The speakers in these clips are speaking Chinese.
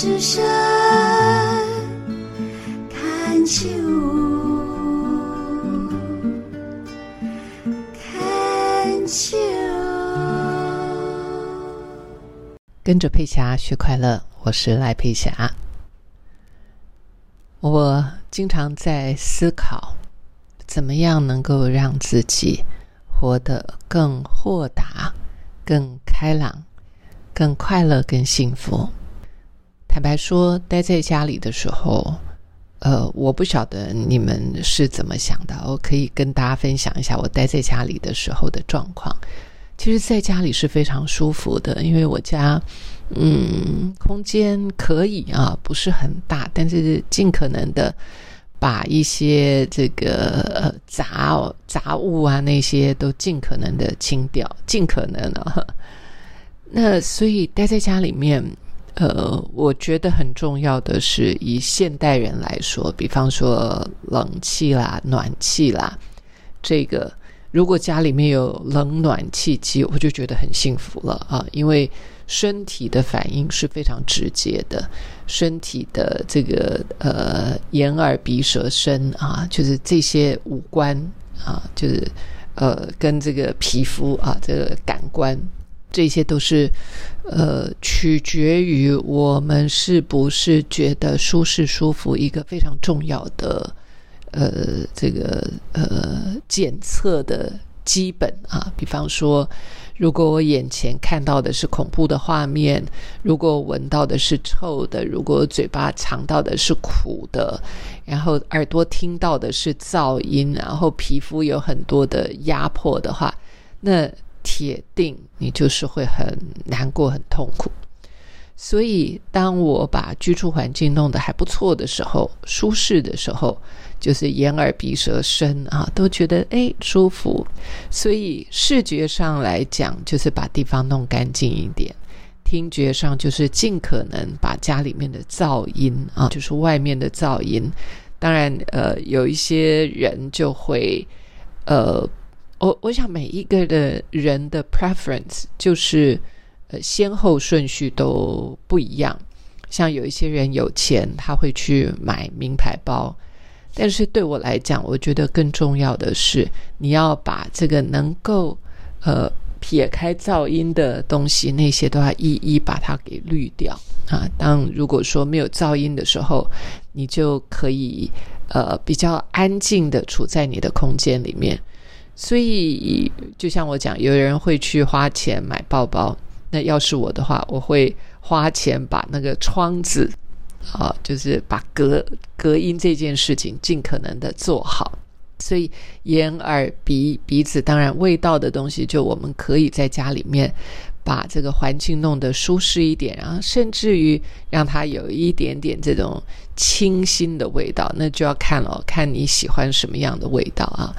之声看秋，看秋。跟着佩霞学快乐，我是赖佩霞。我经常在思考，怎么样能够让自己活得更豁达、更开朗、更快乐、更幸福。坦白说，待在家里的时候，呃，我不晓得你们是怎么想的。我可以跟大家分享一下我待在家里的时候的状况。其实，在家里是非常舒服的，因为我家，嗯，空间可以啊，不是很大，但是尽可能的把一些这个呃杂杂物啊那些都尽可能的清掉，尽可能啊。那所以待在家里面，呃，我觉得很重要的是，以现代人来说，比方说冷气啦、暖气啦，这个。如果家里面有冷暖气机，我就觉得很幸福了啊！因为身体的反应是非常直接的，身体的这个呃眼耳鼻舌身啊，就是这些五官啊，就是呃跟这个皮肤啊这个感官，这些都是呃取决于我们是不是觉得舒适舒服一个非常重要的。呃，这个呃检测的基本啊，比方说，如果我眼前看到的是恐怖的画面，如果闻到的是臭的，如果嘴巴尝到的是苦的，然后耳朵听到的是噪音，然后皮肤有很多的压迫的话，那铁定你就是会很难过、很痛苦。所以，当我把居住环境弄得还不错的时候，舒适的时候。就是眼耳鼻舌身啊，都觉得哎舒服，所以视觉上来讲，就是把地方弄干净一点；听觉上就是尽可能把家里面的噪音啊，就是外面的噪音。当然，呃，有一些人就会，呃，我我想每一个的人的 preference 就是呃先后顺序都不一样。像有一些人有钱，他会去买名牌包。但是对我来讲，我觉得更重要的是，你要把这个能够呃撇开噪音的东西，那些都要一一把它给滤掉啊。当如果说没有噪音的时候，你就可以呃比较安静的处在你的空间里面。所以，就像我讲，有人会去花钱买包包，那要是我的话，我会花钱把那个窗子。啊，就是把隔隔音这件事情尽可能的做好，所以眼耳鼻鼻子，当然味道的东西，就我们可以在家里面把这个环境弄得舒适一点，然后甚至于让它有一点点这种清新的味道，那就要看了，看你喜欢什么样的味道啊。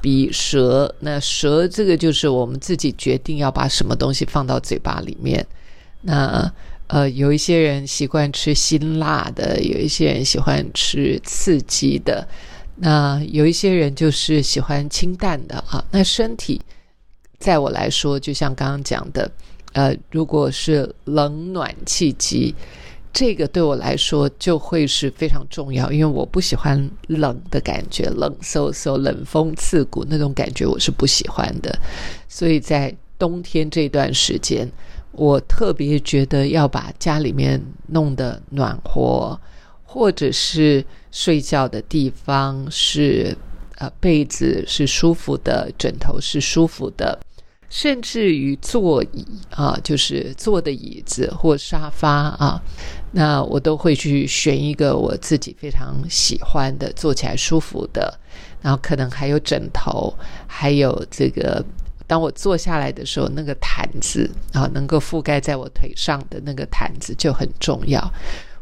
比舌，那舌这个就是我们自己决定要把什么东西放到嘴巴里面，那。呃，有一些人习惯吃辛辣的，有一些人喜欢吃刺激的，那有一些人就是喜欢清淡的啊。那身体，在我来说，就像刚刚讲的，呃，如果是冷暖气机，这个对我来说就会是非常重要，因为我不喜欢冷的感觉，冷飕飕、冷风刺骨那种感觉，我是不喜欢的。所以在冬天这段时间。我特别觉得要把家里面弄得暖和，或者是睡觉的地方是呃被子是舒服的，枕头是舒服的，甚至于座椅啊，就是坐的椅子或沙发啊，那我都会去选一个我自己非常喜欢的，坐起来舒服的，然后可能还有枕头，还有这个。当我坐下来的时候，那个毯子啊，能够覆盖在我腿上的那个毯子就很重要。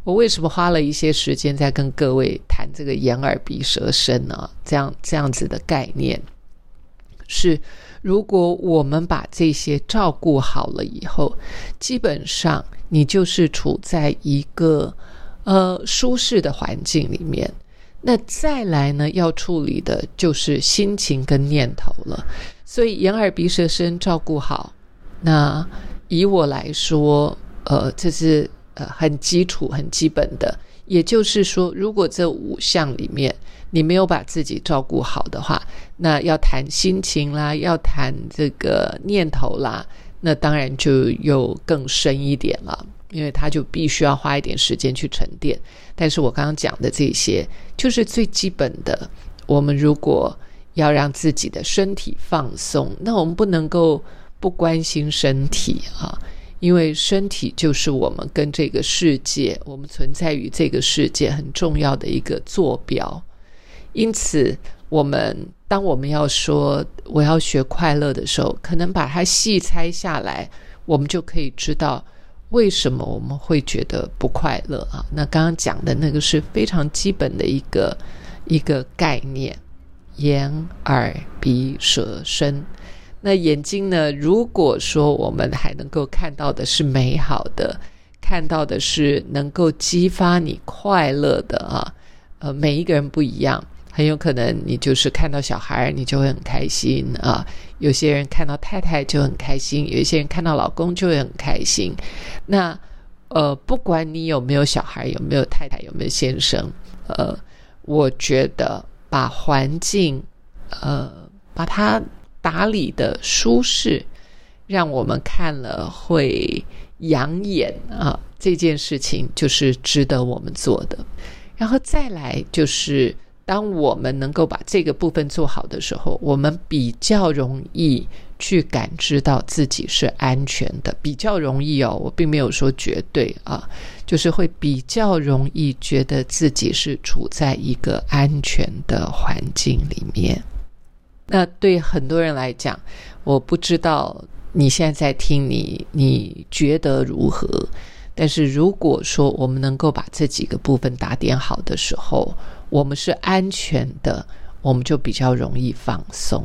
我为什么花了一些时间在跟各位谈这个眼耳鼻舌身呢？这样这样子的概念是，如果我们把这些照顾好了以后，基本上你就是处在一个呃舒适的环境里面。那再来呢，要处理的就是心情跟念头了。所以眼耳鼻舌身照顾好，那以我来说，呃，这是呃很基础、很基本的。也就是说，如果这五项里面你没有把自己照顾好的话，那要谈心情啦，要谈这个念头啦，那当然就又更深一点了，因为他就必须要花一点时间去沉淀。但是我刚刚讲的这些，就是最基本的。我们如果要让自己的身体放松，那我们不能够不关心身体啊。因为身体就是我们跟这个世界，我们存在于这个世界很重要的一个坐标。因此，我们当我们要说我要学快乐的时候，可能把它细拆下来，我们就可以知道为什么我们会觉得不快乐啊。那刚刚讲的那个是非常基本的一个一个概念：眼、耳、鼻、舌、身。那眼睛呢？如果说我们还能够看到的是美好的，看到的是能够激发你快乐的啊，呃，每一个人不一样，很有可能你就是看到小孩你就会很开心啊，有些人看到太太就很开心，有一些人看到老公就会很开心。那呃，不管你有没有小孩，有没有太太，有没有先生，呃，我觉得把环境呃把它。打理的舒适，让我们看了会养眼啊！这件事情就是值得我们做的。然后再来就是，当我们能够把这个部分做好的时候，我们比较容易去感知到自己是安全的，比较容易哦。我并没有说绝对啊，就是会比较容易觉得自己是处在一个安全的环境里面。那对很多人来讲，我不知道你现在在听你，你觉得如何？但是如果说我们能够把这几个部分打点好的时候，我们是安全的，我们就比较容易放松。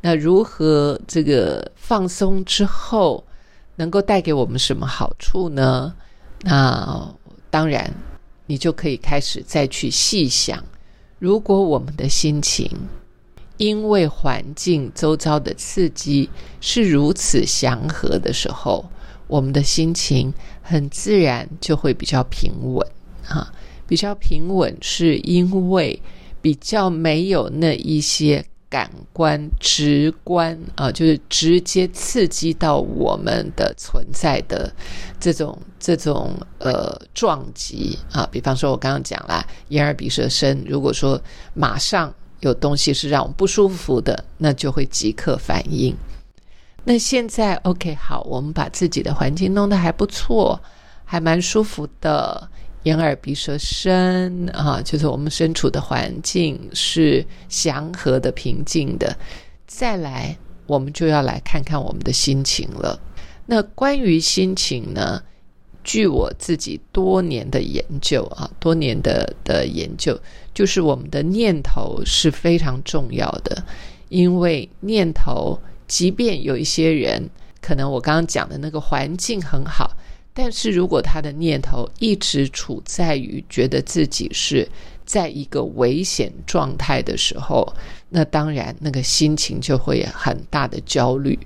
那如何这个放松之后能够带给我们什么好处呢？那当然，你就可以开始再去细想，如果我们的心情。因为环境周遭的刺激是如此祥和的时候，我们的心情很自然就会比较平稳啊。比较平稳是因为比较没有那一些感官直观啊，就是直接刺激到我们的存在的这种这种呃撞击啊。比方说，我刚刚讲了眼耳鼻舌身，如果说马上。有东西是让我们不舒服的，那就会即刻反应。那现在 OK 好，我们把自己的环境弄得还不错，还蛮舒服的，眼耳鼻舌身啊，就是我们身处的环境是祥和的、平静的。再来，我们就要来看看我们的心情了。那关于心情呢？据我自己多年的研究啊，多年的的研究，就是我们的念头是非常重要的。因为念头，即便有一些人可能我刚刚讲的那个环境很好，但是如果他的念头一直处在于觉得自己是在一个危险状态的时候，那当然那个心情就会很大的焦虑。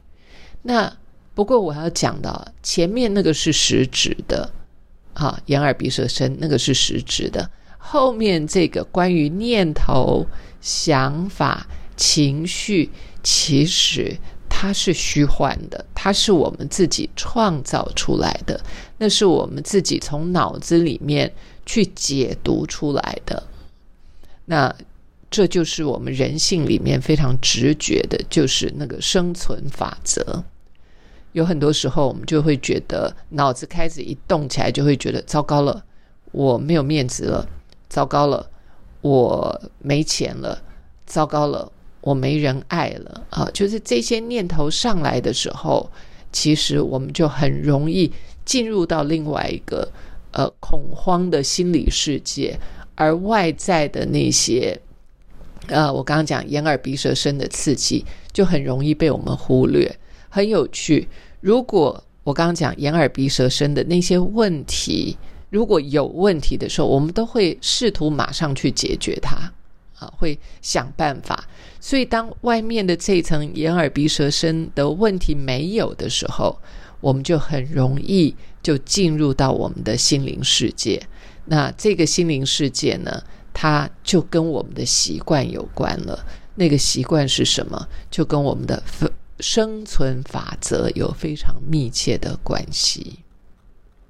那不过我要讲的，前面那个是实质的，啊，眼耳鼻舌身那个是实质的，后面这个关于念头、想法、情绪，其实它是虚幻的，它是我们自己创造出来的，那是我们自己从脑子里面去解读出来的。那这就是我们人性里面非常直觉的，就是那个生存法则。有很多时候，我们就会觉得脑子开始一动起来，就会觉得糟糕了，我没有面子了，糟糕了，我没钱了，糟糕了，我没人爱了啊！就是这些念头上来的时候，其实我们就很容易进入到另外一个呃恐慌的心理世界，而外在的那些呃，我刚刚讲眼耳鼻舌身的刺激，就很容易被我们忽略。很有趣。如果我刚刚讲眼耳鼻舌身的那些问题如果有问题的时候我们都会试图马上去解决它啊会想办法。所以当外面的这层眼耳鼻舌身的问题没有的时候我们就很容易就进入到我们的心灵世界。那这个心灵世界呢它就跟我们的习惯有关了。那个习惯是什么？就跟我们的生存法则有非常密切的关系。